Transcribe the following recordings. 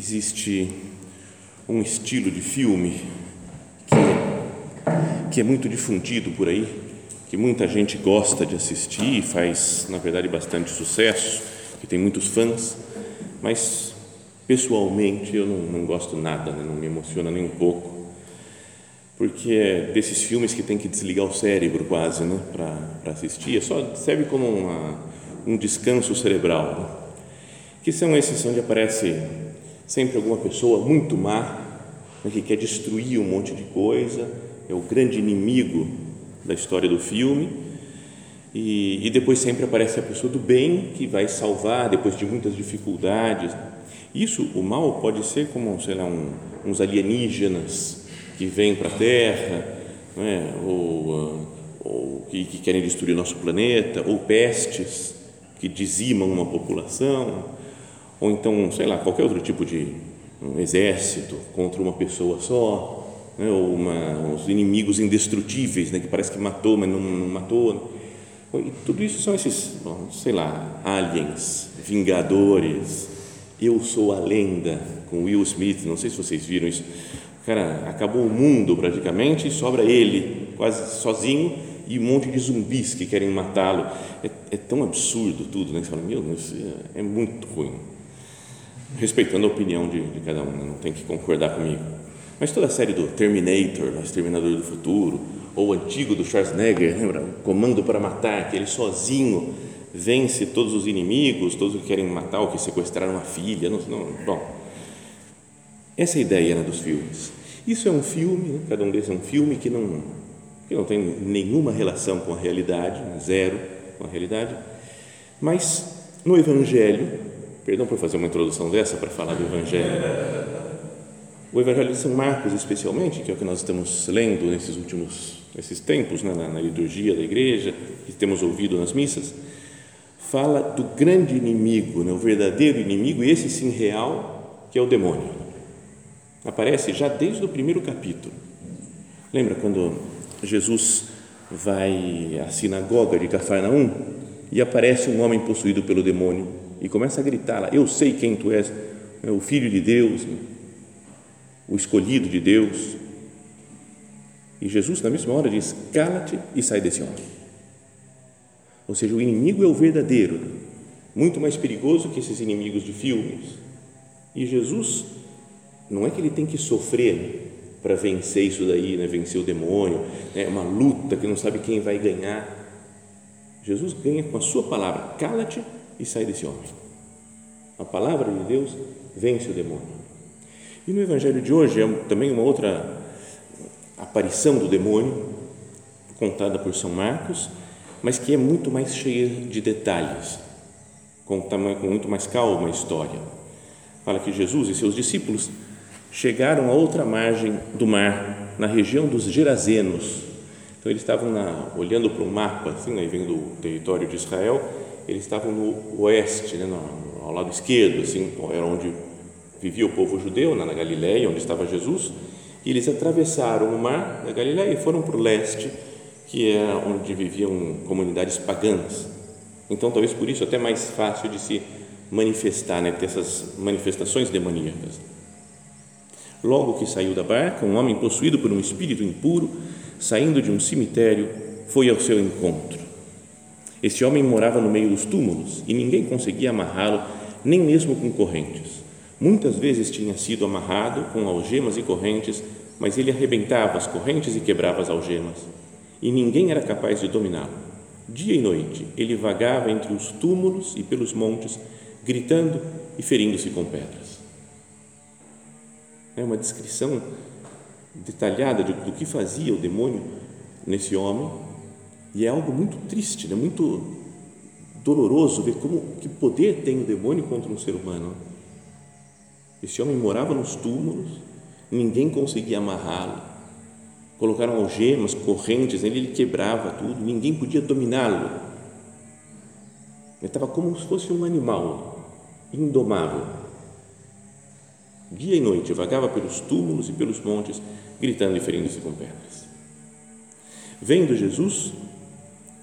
Existe um estilo de filme que que é muito difundido por aí, que muita gente gosta de assistir faz, na verdade, bastante sucesso, que tem muitos fãs, mas pessoalmente eu não, não gosto nada, né? não me emociona nem um pouco, porque é desses filmes que tem que desligar o cérebro quase né? para assistir, é só serve como uma, um descanso cerebral, né? que são esses onde aparece sempre alguma pessoa muito má né, que quer destruir um monte de coisa, é o grande inimigo da história do filme. E, e, depois sempre aparece a pessoa do bem que vai salvar depois de muitas dificuldades. Isso, o mal pode ser como, sei lá, um, uns alienígenas que vêm para a Terra, é? ou, ou que, que querem destruir nosso planeta, ou pestes que dizimam uma população ou então, sei lá, qualquer outro tipo de um exército contra uma pessoa só, né? ou uma, os inimigos indestrutíveis, né? que parece que matou, mas não, não matou. E tudo isso são esses, bom, sei lá, aliens, vingadores. Eu sou a lenda com Will Smith. Não sei se vocês viram isso. Cara, acabou o mundo praticamente e sobra ele, quase sozinho, e um monte de zumbis que querem matá-lo. É, é, tão absurdo tudo, né? Você fala, meu, isso é, é muito ruim respeitando a opinião de, de cada um, né? não tem que concordar comigo. Mas toda a série do Terminator, o Exterminador do Futuro, ou o antigo do Schwarzenegger, lembra? Comando para Matar, que ele sozinho vence todos os inimigos, todos que querem matar ou que sequestraram a filha. Não, não, bom, essa é a ideia né, dos filmes. Isso é um filme, né? cada um desses é um filme que não, que não tem nenhuma relação com a realidade, zero com a realidade, mas no Evangelho Perdão por fazer uma introdução dessa para falar do Evangelho. O Evangelho de São Marcos, especialmente, que é o que nós estamos lendo nesses últimos esses tempos, né, na, na liturgia da igreja, que temos ouvido nas missas, fala do grande inimigo, né, o verdadeiro inimigo, e esse sim real, que é o demônio. Aparece já desde o primeiro capítulo. Lembra quando Jesus vai à sinagoga de Cafarnaum e aparece um homem possuído pelo demônio e começa a gritar lá: Eu sei quem tu és, o filho de Deus, o escolhido de Deus. E Jesus, na mesma hora, diz: Cala-te e sai desse homem. Ou seja, o inimigo é o verdadeiro, muito mais perigoso que esses inimigos de filmes. E Jesus, não é que ele tem que sofrer para vencer isso daí, né? vencer o demônio, é né? uma luta que não sabe quem vai ganhar. Jesus ganha com a sua palavra: cala-te e sai desse homem. A palavra de Deus vence o demônio. E no Evangelho de hoje é também uma outra aparição do demônio, contada por São Marcos, mas que é muito mais cheia de detalhes, com, com muito mais calma a história. Fala que Jesus e seus discípulos chegaram a outra margem do mar, na região dos Gerazenos. Então eles estavam na, olhando para o mapa, assim, aí vendo o território de Israel, eles estavam no oeste, né, no, ao lado esquerdo, assim, era onde vivia o povo judeu, na Galiléia, onde estava Jesus, e eles atravessaram o mar da Galiléia e foram para o leste, que é onde viviam comunidades pagãs. Então, talvez por isso até mais fácil de se manifestar, né, ter essas manifestações demoníacas. Logo que saiu da barca, um homem possuído por um espírito impuro, saindo de um cemitério, foi ao seu encontro este homem morava no meio dos túmulos e ninguém conseguia amarrá-lo, nem mesmo com correntes, Muitas vezes tinha sido amarrado com algemas e correntes, mas ele arrebentava as correntes e quebrava as algemas, e ninguém era capaz de dominá-lo. Dia e noite ele vagava entre os túmulos e pelos montes, gritando e ferindo-se com pedras. É uma descrição detalhada de, do que fazia o demônio nesse homem, e é algo muito triste, né? muito doloroso ver como que poder tem o demônio contra um ser humano. Esse homem morava nos túmulos, ninguém conseguia amarrá-lo. Colocaram algemas, correntes nele, ele quebrava tudo, ninguém podia dominá-lo. Ele estava como se fosse um animal indomável. Dia e noite vagava pelos túmulos e pelos montes, gritando e ferindo-se com pedras. Vendo Jesus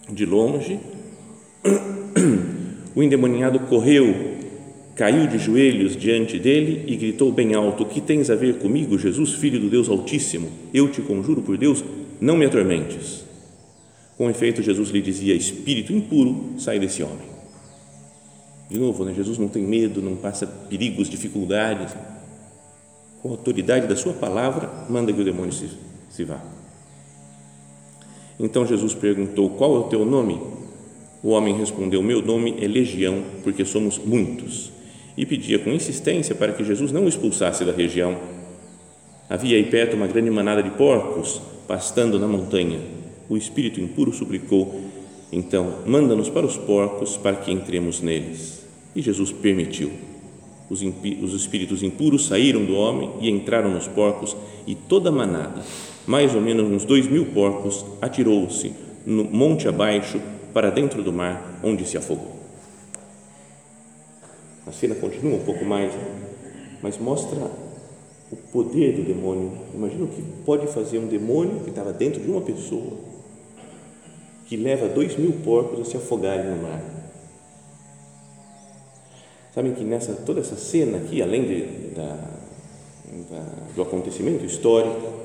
de longe, o endemoniado correu caiu de joelhos diante dele e gritou bem alto: Que tens a ver comigo, Jesus, filho do Deus Altíssimo? Eu te conjuro por Deus, não me atormentes. Com efeito, Jesus lhe dizia: Espírito impuro, sai desse homem. De novo, né? Jesus não tem medo, não passa perigos, dificuldades. Com a autoridade da sua palavra, manda que o demônio se, se vá. Então Jesus perguntou: Qual é o teu nome? O homem respondeu: Meu nome é Legião, porque somos muitos e pedia com insistência para que Jesus não o expulsasse da região. Havia aí perto uma grande manada de porcos pastando na montanha. O espírito impuro suplicou: Então, manda-nos para os porcos para que entremos neles. E Jesus permitiu. Os, os espíritos impuros saíram do homem e entraram nos porcos, e toda a manada, mais ou menos uns dois mil porcos, atirou-se no monte abaixo para dentro do mar, onde se afogou. A cena continua um pouco mais, mas mostra o poder do demônio. Imagina o que pode fazer um demônio que estava dentro de uma pessoa, que leva dois mil porcos a se afogarem no mar. Sabem que nessa toda essa cena aqui, além de, da, da, do acontecimento histórico,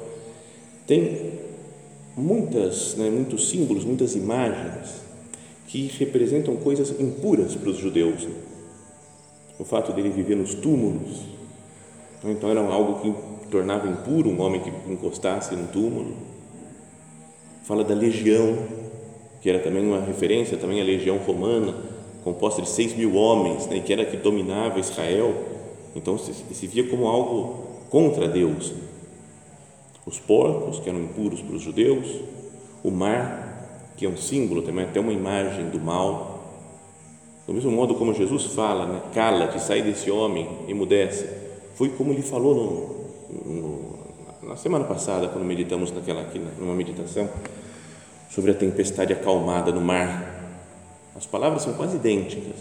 tem muitas, né, muitos símbolos, muitas imagens que representam coisas impuras para os judeus o fato dele viver nos túmulos. Então era algo que tornava impuro um homem que encostasse no túmulo. Fala da legião, que era também uma referência também à legião romana, composta de seis mil homens, né, que era que dominava Israel. Então se, se via como algo contra Deus. Os porcos, que eram impuros para os judeus, o mar, que é um símbolo também, até uma imagem do mal, do mesmo modo como Jesus fala, né, cala-te, sai desse homem, emudece, foi como ele falou no, no, na semana passada, quando meditamos naquela aqui, numa meditação sobre a tempestade acalmada no mar. As palavras são quase idênticas.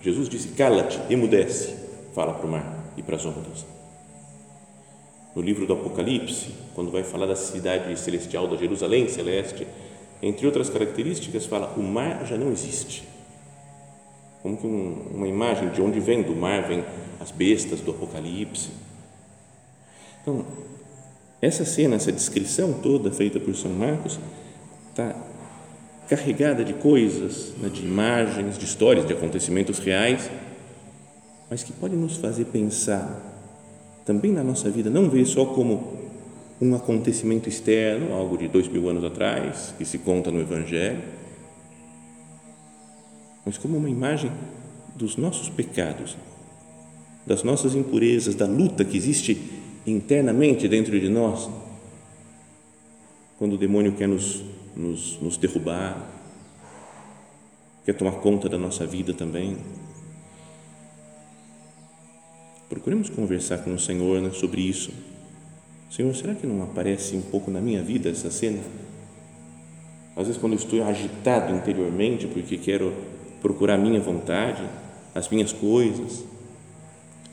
Jesus disse: cala-te, emudece, fala para o mar e para as ondas. No livro do Apocalipse, quando vai falar da cidade celestial da Jerusalém celeste, entre outras características, fala: o mar já não existe como que um, uma imagem de onde vem do mar, vem as bestas do Apocalipse. Então, essa cena, essa descrição toda feita por São Marcos está carregada de coisas, né, de imagens, de histórias, de acontecimentos reais, mas que podem nos fazer pensar também na nossa vida, não ver só como um acontecimento externo, algo de dois mil anos atrás, que se conta no Evangelho, mas como uma imagem dos nossos pecados, das nossas impurezas, da luta que existe internamente dentro de nós, quando o demônio quer nos, nos, nos derrubar, quer tomar conta da nossa vida também. Procuremos conversar com o Senhor né, sobre isso. Senhor, será que não aparece um pouco na minha vida essa cena? Às vezes, quando eu estou agitado interiormente porque quero procurar a minha vontade, as minhas coisas.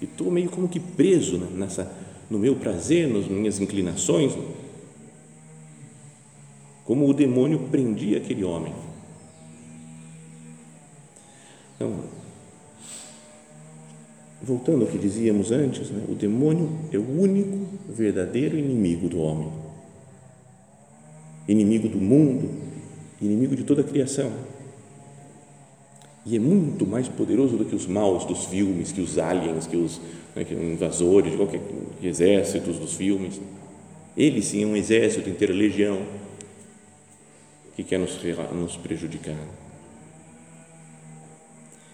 E estou meio como que preso nessa, no meu prazer, nas minhas inclinações, como o demônio prendia aquele homem. Então, voltando ao que dizíamos antes, né, o demônio é o único verdadeiro inimigo do homem, inimigo do mundo, inimigo de toda a criação E é muito mais poderoso do que os maus dos filmes, que os aliens, que os né, que invasores, qualquer exércitos dos filmes. Ele sim é um exército inteiro, legião, que quer nos, nos prejudicar.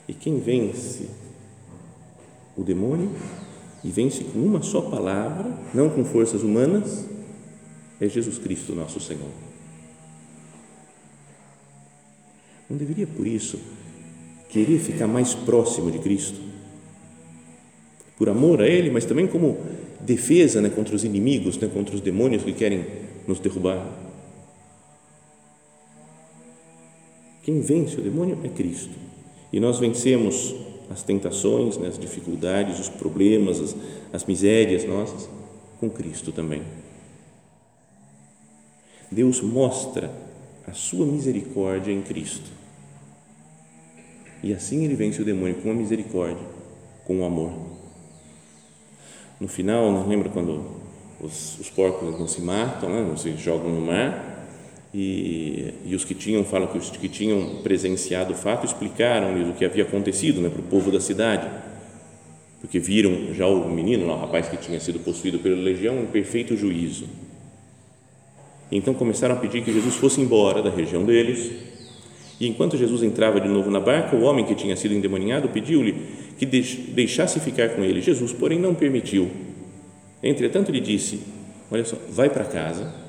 E quem vence o demônio e vence com uma só palavra, não com forças humanas, é Jesus Cristo, nosso Senhor. Não deveria, por isso, querer ficar mais próximo de Cristo? Por amor a Ele, mas também como defesa né, contra os inimigos, né, contra os demônios que querem nos derrubar. Quem vence o demônio é Cristo. E nós vencemos as tentações, né, as dificuldades, os problemas, as, as misérias nossas com Cristo também. Deus mostra a sua misericórdia em Cristo. E assim ele vence o demônio com a misericórdia, com o amor. No final, não lembra quando os, os porcos não se matam, né? não se jogam no mar, e, e, os que tinham, falam que os que tinham presenciado o fato explicaram-lhes o que havia acontecido né, para o povo da cidade, porque viram já o menino, o rapaz que tinha sido possuído pela legião, em perfeito juízo. Então começaram a pedir que Jesus fosse embora da região deles. E enquanto Jesus entrava de novo na barca, o homem que tinha sido endemoniado pediu-lhe que deixasse ficar com ele. Jesus, porém, não permitiu. Entretanto, lhe disse: Olha só, vai para casa,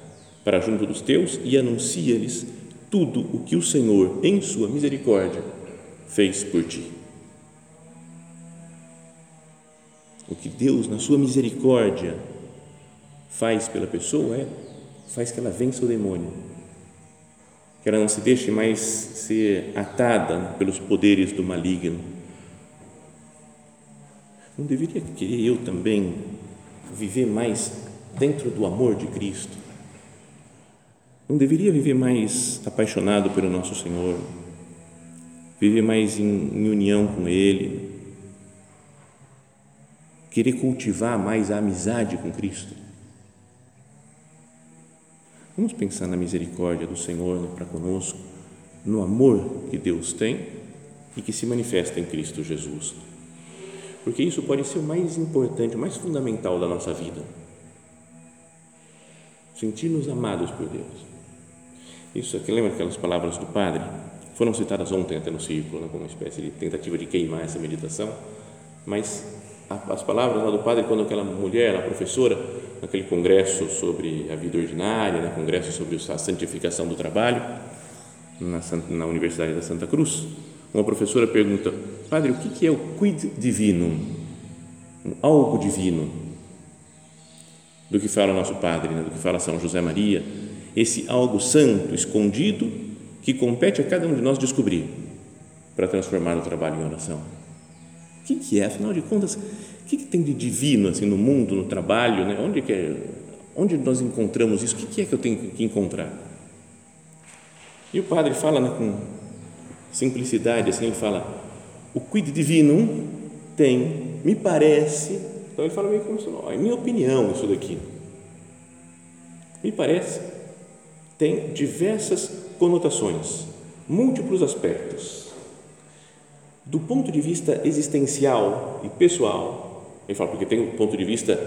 para junto dos teus, e anuncia-lhes tudo o que o Senhor, em sua misericórdia, fez por ti. O que Deus, na sua misericórdia, faz pela pessoa é faz que ela vença o demônio, que ela não se deixe mais ser atada pelos poderes do maligno. Não deveria querer eu também viver mais dentro do amor de Cristo? Não deveria viver mais apaixonado pelo nosso Senhor, viver mais em, em união com Ele, querer cultivar mais a amizade com Cristo? Vamos pensar na misericórdia do Senhor para conosco, no amor que Deus tem e que se manifesta em Cristo Jesus. Porque isso pode ser o mais importante, o mais fundamental da nossa vida. Sentir-nos amados por Deus. Isso aqui, lembra aquelas palavras do Padre? Foram citadas ontem até no círculo, né, como uma espécie de tentativa de queimar essa meditação, mas as palavras lá do Padre, quando aquela mulher, a professora, naquele congresso sobre a vida ordinária, né, congresso sobre a santificação do trabalho, na, na Universidade da Santa Cruz, uma professora pergunta, Padre, o que é o quid divinum? Algo divino. Do que fala o nosso Padre, né, do que fala São José Maria, esse algo santo, escondido, que compete a cada um de nós descobrir para transformar o trabalho em oração. O que, que é, afinal de contas, o que, que, tem de divino assim no mundo, no trabalho, né? onde, que é, onde nós encontramos isso? O que, que é que eu tenho que encontrar? E o padre fala né, com simplicidade, assim, ele fala, o quid divinum tem, me parece, então ele fala meio como se, é minha opinião isso daqui, me parece, tem diversas conotações, múltiplos aspectos. Do ponto de vista existencial e pessoal, ele fala, porque tem o ponto de vista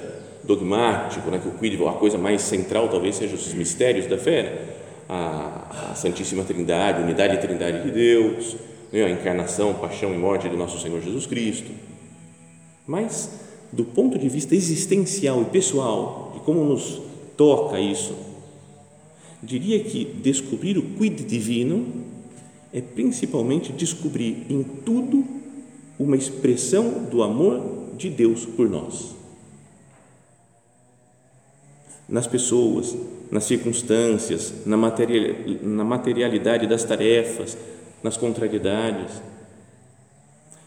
dogmático, né, que o quid, a coisa mais central talvez seja os mistérios da fé, né? a, a, Santíssima Trindade, unidade e trindade de Deus, né? a encarnação, paixão e morte do nosso Senhor Jesus Cristo. Mas, do ponto de vista existencial e pessoal, de como nos toca isso, diria que descobrir o quid divino é principalmente descobrir em tudo uma expressão do amor de Deus por nós. Nas pessoas, nas circunstâncias, na, materialidade das tarefas, nas contrariedades.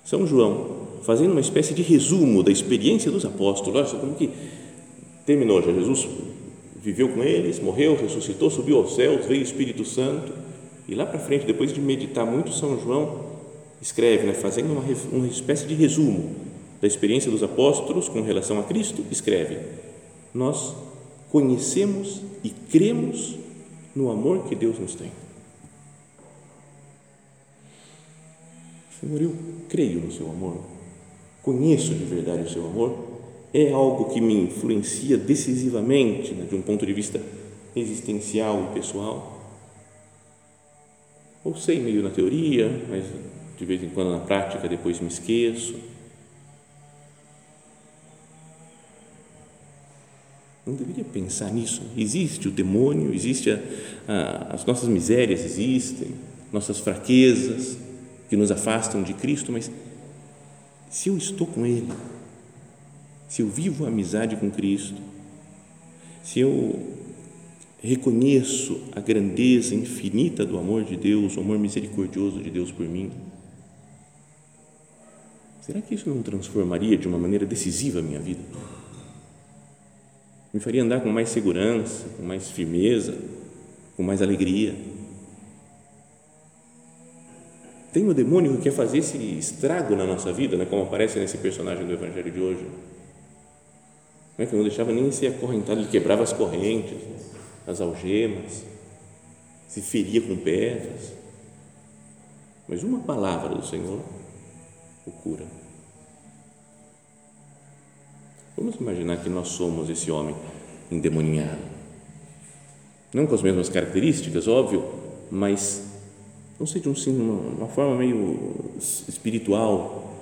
São João, fazendo uma espécie de resumo da experiência dos apóstolos, olha como que terminou já, Jesus viveu com eles, morreu, ressuscitou, subiu aos céus, veio o Espírito Santo, e lá para frente, depois de meditar muito, São João escreve, né, fazendo uma, uma espécie de resumo da experiência dos apóstolos com relação a Cristo, escreve: Nós conhecemos e cremos no amor que Deus nos tem. Senhor, eu creio no seu amor, conheço de verdade o seu amor, é algo que me influencia decisivamente, né, de um ponto de vista existencial e pessoal. Ou sei meio na teoria, mas de vez em quando na prática depois me esqueço. Não deveria pensar nisso. Existe o demônio, existe a, a, as nossas misérias existem, nossas fraquezas que nos afastam de Cristo, mas se eu estou com Ele, se eu vivo a amizade com Cristo, se eu reconheço a grandeza infinita do amor de Deus, o amor misericordioso de Deus por mim, será que isso não transformaria de uma maneira decisiva a minha vida? Me faria andar com mais segurança, com mais firmeza, com mais alegria. Tem o demônio que quer fazer esse estrago na nossa vida, né? como aparece nesse personagem do Evangelho de hoje. Não é que não deixava nem ser acorrentado, ele quebrava as correntes, as algemas, se feria com pedras. Mas uma palavra do Senhor o cura. Vamos imaginar que nós somos esse homem endemoniado. Não com as mesmas características, óbvio, mas não sei de um sim, uma, forma meio espiritual.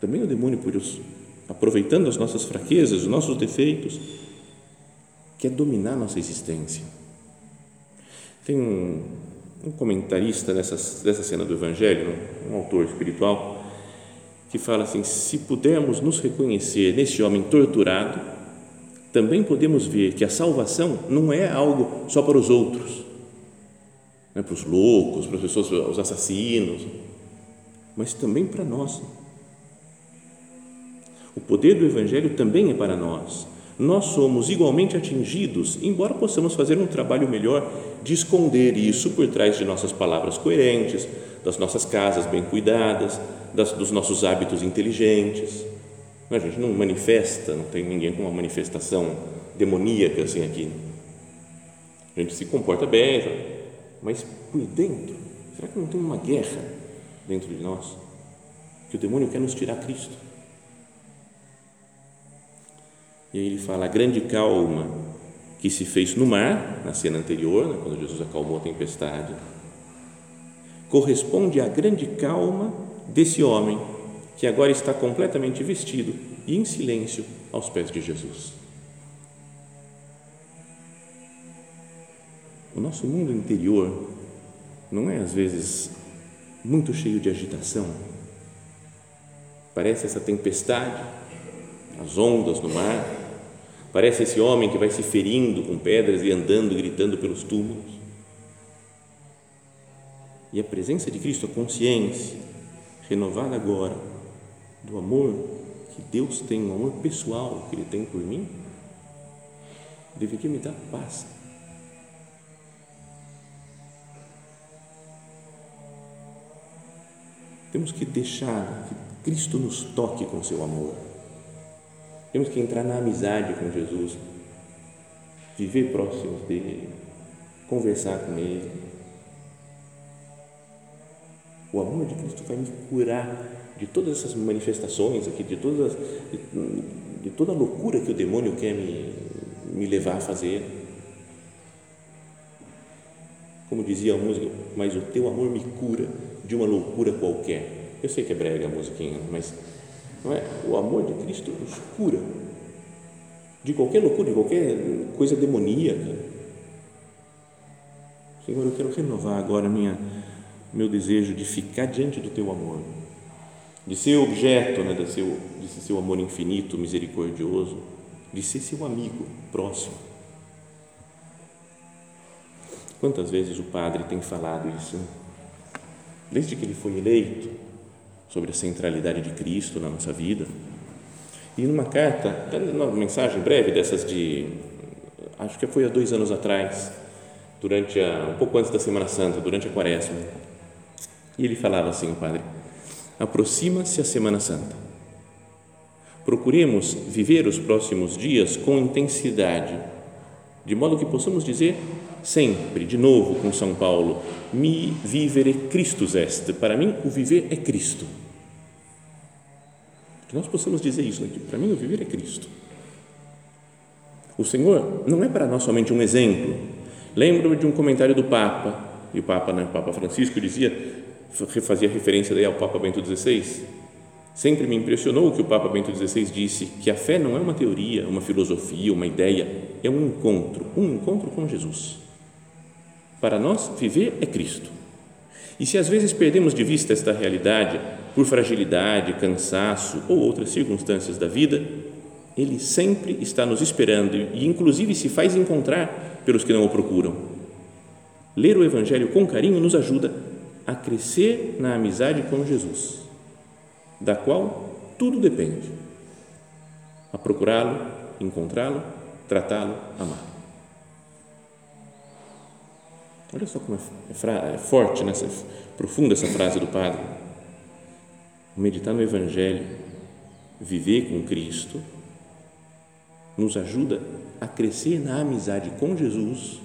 Também o demônio, isso, aproveitando as nossas fraquezas, os nossos defeitos, quer dominar nossa existência. Tem um, um comentarista dessa, dessa cena do Evangelho, um autor espiritual, que fala assim: se pudermos nos reconhecer nesse homem torturado, também podemos ver que a salvação não é algo só para os outros, não é para os loucos, para as pessoas, os assassinos, mas também para nós. O poder do Evangelho também é para nós nós somos igualmente atingidos, embora possamos fazer um trabalho melhor de esconder isso por trás de nossas palavras coerentes, das nossas casas bem cuidadas, das, dos nossos hábitos inteligentes. A gente não manifesta, não tem ninguém com uma manifestação demoníaca assim aqui. A gente se comporta bem, mas por dentro, será que não tem uma guerra dentro de nós? Que o demônio quer nos tirar Cristo e aí ele fala a grande calma que se fez no mar, na cena anterior, né, quando Jesus acalmou a tempestade, corresponde à grande calma desse homem que agora está completamente vestido e em silêncio aos pés de Jesus. O nosso mundo interior não é às vezes muito cheio de agitação. Parece essa tempestade, as ondas no mar, Parece esse homem que vai se ferindo com pedras e andando, gritando pelos túmulos. E a presença de Cristo, a consciência renovada agora do amor que Deus tem, o amor pessoal que Ele tem por mim, deveria me dar paz. Temos que deixar que Cristo nos toque com seu amor temos que entrar na amizade com Jesus, viver próximos dele, conversar com ele. O amor de Cristo vai me curar de todas essas manifestações aqui, de, todas, de, de toda a loucura que o demônio quer me, me levar a fazer. Como dizia a música, mas o teu amor me cura de uma loucura qualquer. Eu sei que é brega a musiquinha, mas não é? O amor de Cristo nos cura de qualquer loucura, de qualquer coisa demoníaca. Senhor, eu quero renovar agora minha, meu desejo de ficar diante do Teu amor, de ser objeto né, de, seu, de ser seu amor infinito, misericordioso, de ser seu amigo próximo. Quantas vezes o Padre tem falado isso? Desde que ele foi eleito, sobre a centralidade de Cristo na nossa vida. E numa carta, uma mensagem breve dessas de, acho que foi há dois anos atrás, durante a, um pouco antes da Semana Santa, durante a Quaresma, e ele falava assim, o padre: aproxima-se a Semana Santa. Procuremos viver os próximos dias com intensidade, de modo que possamos dizer sempre, de novo com São Paulo, mi vivere Christus est, para mim o viver é Cristo. Que nós possamos dizer isso, né? para mim o viver é Cristo. O Senhor não é para nós somente um exemplo. Lembro de um comentário do Papa, e o Papa, né, o Papa Francisco dizia, fazia referência daí ao Papa Bento XVI, sempre me impressionou o que o Papa Bento XVI disse, que a fé não é uma teoria, uma filosofia, uma ideia, é um encontro, um encontro com Jesus. Para nós, viver é Cristo. E se às vezes perdemos de vista esta realidade por fragilidade, cansaço ou outras circunstâncias da vida, Ele sempre está nos esperando e, inclusive, se faz encontrar pelos que não o procuram. Ler o Evangelho com carinho nos ajuda a crescer na amizade com Jesus, da qual tudo depende. A procurá-lo, encontrá-lo, tratá-lo, amá-lo. Olha só como é, é forte, nessa, né? profunda essa frase do Padre. Meditar no Evangelho, viver com Cristo, nos ajuda a crescer na amizade com Jesus,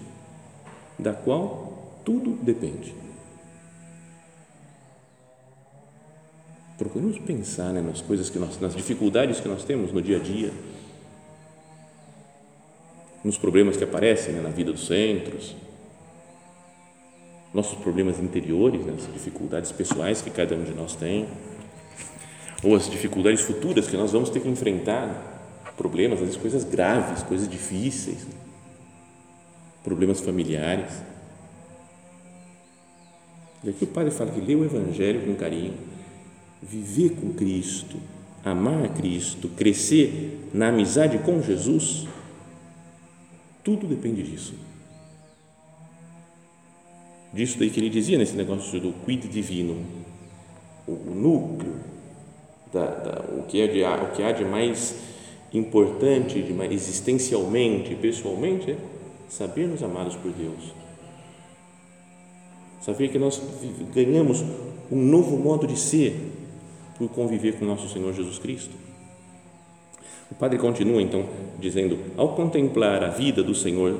da qual tudo depende. Procuremos pensar né, nas coisas que nós, nas dificuldades que nós temos no dia a dia, nos problemas que aparecem né, na vida dos centros, nossos problemas interiores, né, as dificuldades pessoais que cada um de nós tem, ou as dificuldades futuras que nós vamos ter que enfrentar, problemas, às vezes coisas graves, coisas difíceis, problemas familiares. E aqui o padre fala que lê o Evangelho com carinho, viver com Cristo, amar a Cristo, crescer na amizade com Jesus, tudo depende disso disso daí que ele dizia nesse negócio do quid divino, o, núcleo, da, da, o, que é de, o que há de mais importante, de mais existencialmente, pessoalmente, é sabermos amados por Deus. Saber que nós ganhamos um novo modo de ser por conviver com nosso Senhor Jesus Cristo. O padre continua então dizendo: ao contemplar a vida do Senhor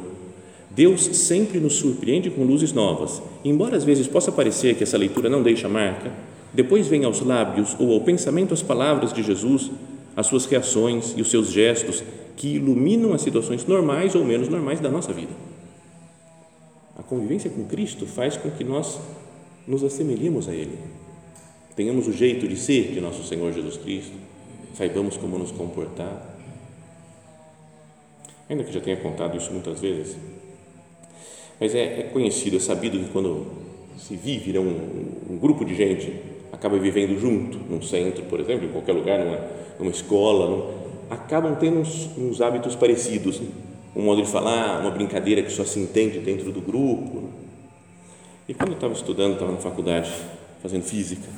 Deus sempre nos surpreende com luzes novas. Embora às vezes possa parecer que essa leitura não deixa marca, depois vem aos lábios ou ao pensamento as palavras de Jesus, as suas reações e os seus gestos que iluminam as situações normais ou menos normais da nossa vida. A convivência com Cristo faz com que nós nos assemelhemos a Ele, tenhamos o jeito de ser de nosso Senhor Jesus Cristo, saibamos como nos comportar. Ainda que já tenha contado isso muitas vezes, mas é, é conhecido, é sabido que quando se vive né, um, um, grupo de gente acaba vivendo junto, num centro, por exemplo, em qualquer lugar, numa, numa escola, num, acabam tendo uns, uns, hábitos parecidos, né? um modo de falar, uma brincadeira que só se entende dentro do grupo. Né? E quando eu estava estudando, estava na faculdade, fazendo física,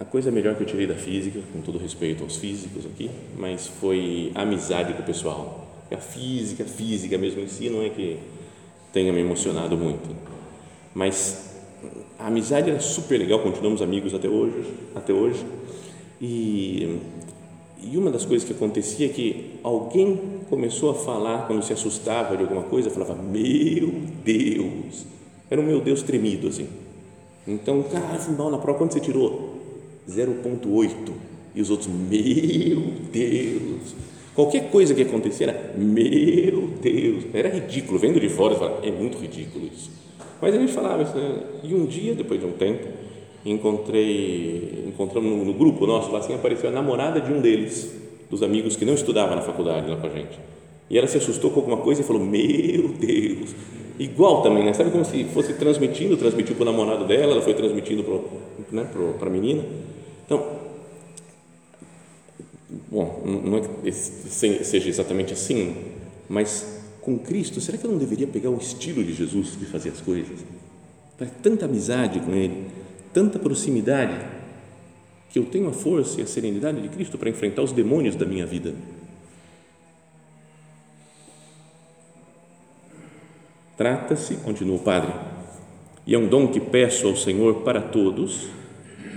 a coisa melhor que eu tirei da física, com todo respeito aos físicos aqui, mas foi a amizade com o pessoal. A física, a física mesmo em si, não é que tenha me emocionado muito. Mas a amizade era super legal, continuamos amigos até hoje, até hoje. E, e uma das coisas que acontecia é que alguém começou a falar quando se assustava de alguma coisa, falava: "Meu Deus". Era um meu Deus tremido assim. Então, cara, mal na prova, quando você tirou 0.8 e os outros, meu Deus. Qualquer coisa que acontecia meu Deus, era ridículo. Vendo de fora, falava, é muito ridículo isso. Mas a gente falava isso, né? E um dia, depois de um tempo, encontrei, encontramos no, no, grupo nosso, lá assim, apareceu a namorada de um deles, dos amigos que não estudava na faculdade lá com a gente. E ela se assustou com alguma coisa e falou, meu Deus. Igual também, né? Sabe como se fosse transmitindo, transmitiu para o namorado dela, ela foi transmitindo para né, a menina. Então, Bom, não é que seja exatamente assim, mas com Cristo, será que eu não deveria pegar o estilo de Jesus de fazer as coisas? Tanta amizade com Ele, tanta proximidade, que eu tenho a força e a serenidade de Cristo para enfrentar os demônios da minha vida. Trata-se, continua o Padre, e é um dom que peço ao Senhor para todos,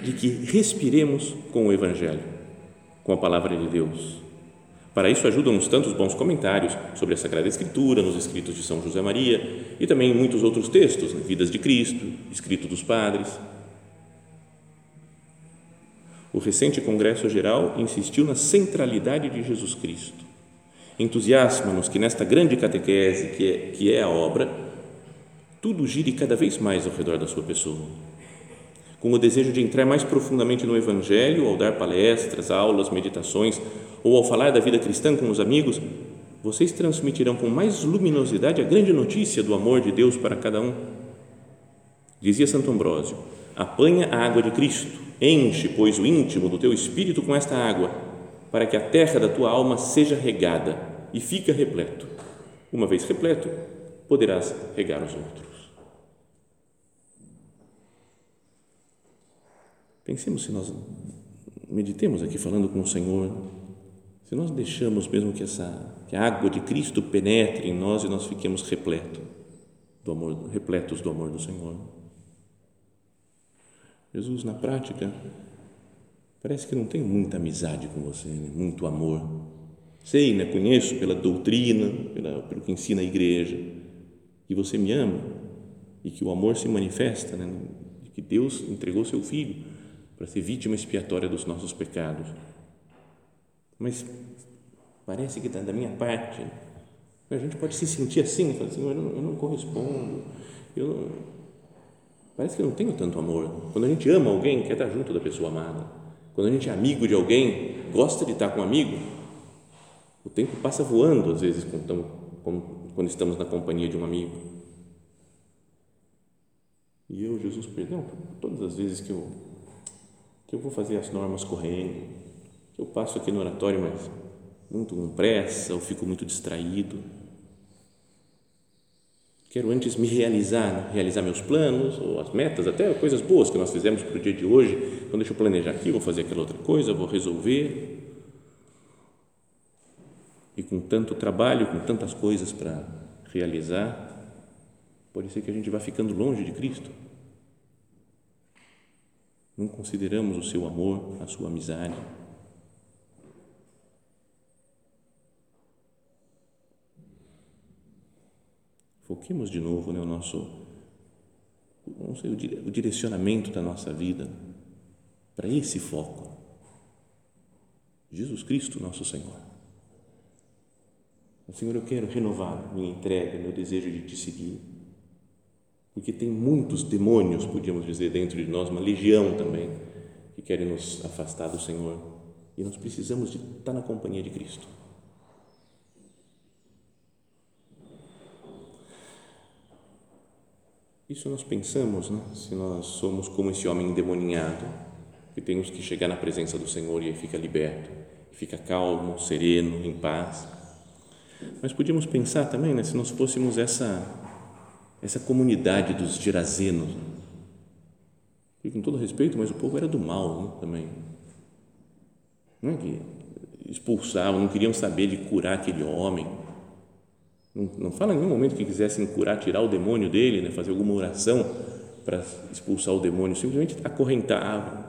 de que respiremos com o Evangelho com a palavra de Deus, Para isso ajudam-nos tantos bons comentários sobre a Sagrada Escritura, nos escritos de São José Maria e também muitos outros textos, né? Vidas de Cristo, escrito dos padres. O recente Congresso Geral insistiu na centralidade de Jesus Cristo. Entusiasma-nos que nesta grande catequese que é, que é a obra, tudo gire cada vez mais ao redor da sua pessoa. Com o desejo de entrar mais profundamente no Evangelho, ao dar palestras, aulas, meditações, ou ao falar da vida cristã com os amigos, vocês transmitirão com mais luminosidade a grande notícia do amor de Deus para cada um. Dizia Santo Ambrósio: apanha a água de Cristo, enche, pois, o íntimo do teu espírito com esta água, para que a terra da tua alma seja regada e fica repleto. Uma vez repleto, poderás regar os outros. Pensemos se nós meditemos aqui falando com o Senhor se nós deixamos mesmo que essa que a água de Cristo penetre em nós e nós fiquemos repleto do amor, repletos do amor do Senhor. Jesus na prática parece que não tem muita amizade com você, né? muito amor. Sei, né? conheço pela doutrina, pela, pelo que ensina a igreja, que você me ama e que o amor se manifesta, né? que Deus entregou seu Filho para ser vítima expiatória dos nossos pecados mas parece que está da minha parte. A gente pode se sentir assim, falar assim, eu não, eu não correspondo, eu não, parece que eu não tenho tanto amor. Quando a gente ama alguém, quer estar junto da pessoa amada. Quando a gente é amigo de alguém, gosta de estar com um amigo, o tempo passa voando às vezes quando, quando estamos na companhia de um amigo. E eu, Jesus, perdão, todas as vezes que eu, que eu vou fazer as normas correndo, eu passo aqui no oratório, mas muito com pressa, ou fico muito distraído. Quero antes me realizar, realizar meus planos ou as metas, até coisas boas que nós fizemos para o dia de hoje. Então, deixa eu planejar aqui, vou fazer aquela outra coisa, vou resolver. E com tanto trabalho, com tantas coisas para realizar, pode ser que a gente vá ficando longe de Cristo. Não consideramos o seu amor, a sua amizade. Foquemos de novo né, o nosso não sei, o direcionamento da nossa vida para esse foco. Jesus Cristo, nosso Senhor. Senhor, eu quero renovar minha entrega, meu desejo de te seguir. Porque tem muitos demônios, podíamos dizer, dentro de nós, uma legião também, que querem nos afastar do Senhor. E nós precisamos de estar na companhia de Cristo. Isso nós pensamos, né? se nós somos como esse homem endemoninhado, que temos que chegar na presença do Senhor e ele fica liberto, fica calmo, sereno, em paz. Mas podíamos pensar também, né? se nós fôssemos essa, essa comunidade dos gerazenos, e com todo respeito, mas o povo era do mal né? também. Não é que expulsavam, não queriam saber de curar aquele homem não, não fala em nenhum momento que quisessem curar, tirar o demônio dele, né, fazer alguma oração para expulsar o demônio, simplesmente acorrentavam,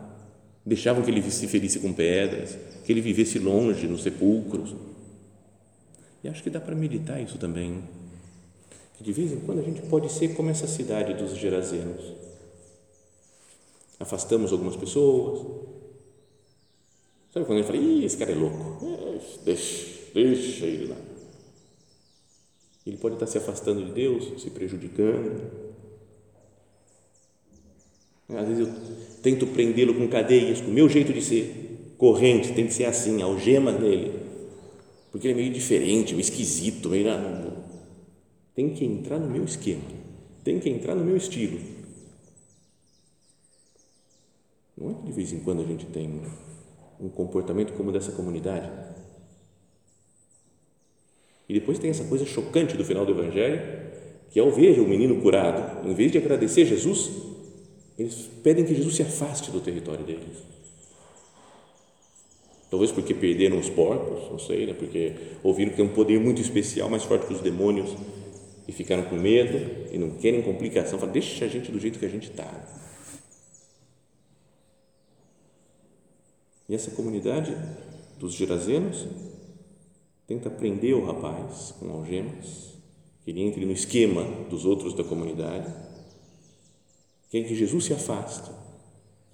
deixavam que ele se ferisse com pedras, que ele vivesse longe nos sepulcros. E acho que dá para meditar isso também. Que de vez em quando a gente pode ser como essa cidade dos Gerazenos. Afastamos algumas pessoas. Sabe quando ele fala, Ih, esse cara é louco? Deixa, deixa ele lá ele pode estar se afastando de Deus, se prejudicando. Às vezes eu tento prendê-lo com cadeias, com o meu jeito de ser, corrente, tem que ser assim, algema dele, porque ele é meio diferente, meio esquisito, meio. Tem que entrar no meu esquema, tem que entrar no meu estilo. Não é que de vez em quando a gente tem um comportamento como dessa comunidade e depois tem essa coisa chocante do final do Evangelho, que ao ver o menino curado, em vez de agradecer Jesus, eles pedem que Jesus se afaste do território deles. Talvez porque perderam os porcos, não sei, né? porque ouviram que tem um poder muito especial, mais forte que os demônios, e ficaram com medo e não querem complicação. Falam, deixa a gente do jeito que a gente está. E essa comunidade dos gerazenos tenta prender o rapaz com algemas, que ele entre no esquema dos outros da comunidade, quer que Jesus se afaste.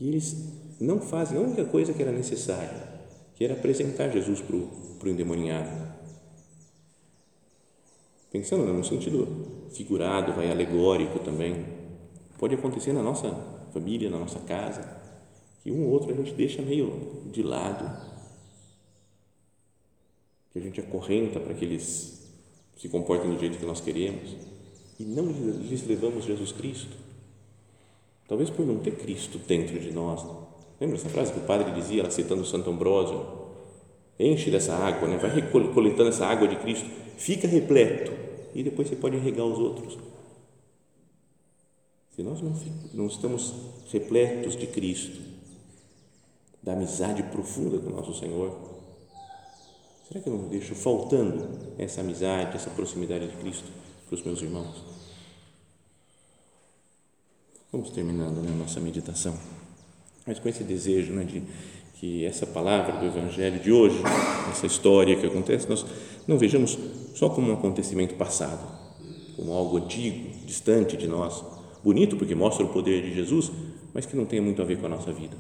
E eles não fazem a única coisa que era necessária, que era apresentar Jesus para o endemoniado. Pensando no sentido figurado, vai alegórico também, pode acontecer na nossa família, na nossa casa, que um ou outro a gente deixa meio de lado, que a gente acorrenta para que eles se comportem do jeito que nós queremos e não lhes levamos Jesus Cristo. Talvez por não ter Cristo dentro de nós. Lembra essa frase que o padre dizia, lá citando Santo Ambrósio? Enche dessa água, né? vai coletando essa água de Cristo, fica repleto e depois você pode regar os outros. Se nós não, não estamos repletos de Cristo, da amizade profunda com nosso Senhor, Será que eu não deixo faltando essa amizade, essa proximidade de Cristo para os meus irmãos? Vamos terminando né, a nossa meditação, mas com esse desejo né, de que essa palavra do Evangelho de hoje, essa história que acontece, nós não vejamos só como um acontecimento passado, como algo antigo, distante de nós, bonito porque mostra o poder de Jesus, mas que não tenha muito a ver com a nossa vida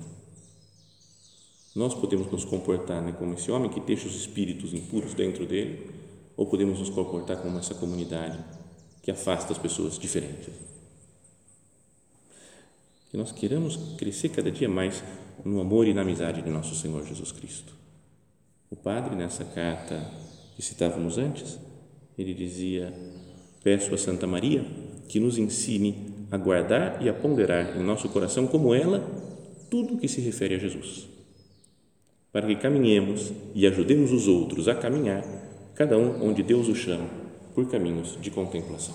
nós podemos nos comportar né, como esse homem que deixa os espíritos impuros dentro dele, ou podemos nos comportar como essa comunidade que afasta as pessoas diferentes. Que nós queiramos crescer cada dia mais no amor e na amizade de nosso Senhor Jesus Cristo. O padre, nessa carta que citávamos antes, ele dizia: Peço a Santa Maria que nos ensine a guardar e a ponderar em nosso coração, como ela, tudo que se refere a Jesus para que caminhemos e ajudemos os outros a caminhar, cada um onde Deus o chama, por caminhos de contemplação.